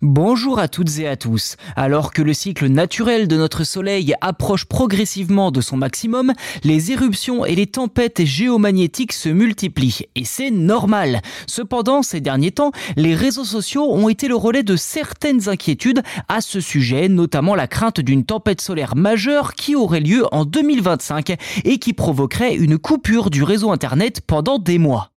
Bonjour à toutes et à tous. Alors que le cycle naturel de notre Soleil approche progressivement de son maximum, les éruptions et les tempêtes géomagnétiques se multiplient. Et c'est normal. Cependant, ces derniers temps, les réseaux sociaux ont été le relais de certaines inquiétudes à ce sujet, notamment la crainte d'une tempête solaire majeure qui aurait lieu en 2025 et qui provoquerait une coupure du réseau Internet pendant des mois.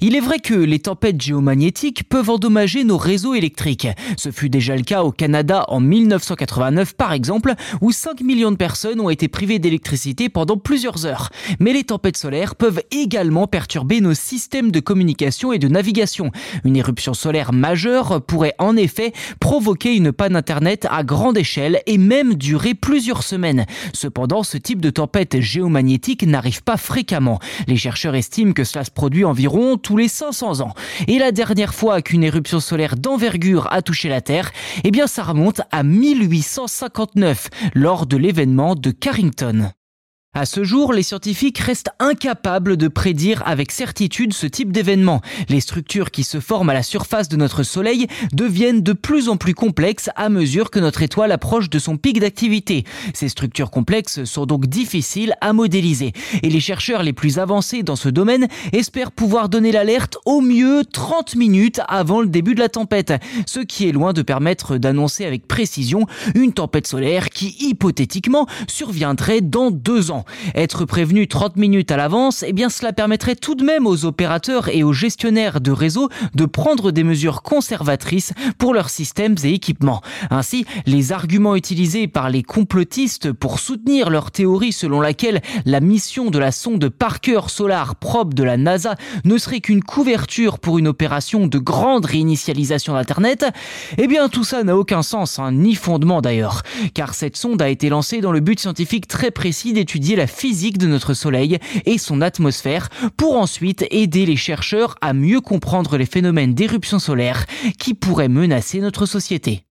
Il est vrai que les tempêtes géomagnétiques peuvent endommager nos réseaux électriques. Ce fut déjà le cas au Canada en 1989 par exemple, où 5 millions de personnes ont été privées d'électricité pendant plusieurs heures. Mais les tempêtes solaires peuvent également perturber nos systèmes de communication et de navigation. Une éruption solaire majeure pourrait en effet provoquer une panne Internet à grande échelle et même durer plusieurs semaines. Cependant, ce type de tempête géomagnétique n'arrive pas fréquemment. Les chercheurs estiment que cela se produit environ tous les 500 ans. Et la dernière fois qu'une éruption solaire d'envergure a touché la Terre, eh bien ça remonte à 1859 lors de l'événement de Carrington. À ce jour, les scientifiques restent incapables de prédire avec certitude ce type d'événement. Les structures qui se forment à la surface de notre Soleil deviennent de plus en plus complexes à mesure que notre étoile approche de son pic d'activité. Ces structures complexes sont donc difficiles à modéliser. Et les chercheurs les plus avancés dans ce domaine espèrent pouvoir donner l'alerte au mieux 30 minutes avant le début de la tempête, ce qui est loin de permettre d'annoncer avec précision une tempête solaire qui hypothétiquement surviendrait dans deux ans. Être prévenu 30 minutes à l'avance, eh bien cela permettrait tout de même aux opérateurs et aux gestionnaires de réseau de prendre des mesures conservatrices pour leurs systèmes et équipements. Ainsi, les arguments utilisés par les complotistes pour soutenir leur théorie selon laquelle la mission de la sonde Parker Solar Probe de la NASA ne serait qu'une couverture pour une opération de grande réinitialisation d'Internet, eh bien tout ça n'a aucun sens, hein, ni fondement d'ailleurs, car cette sonde a été lancée dans le but scientifique très précis d'étudier la physique de notre Soleil et son atmosphère pour ensuite aider les chercheurs à mieux comprendre les phénomènes d'éruption solaire qui pourraient menacer notre société.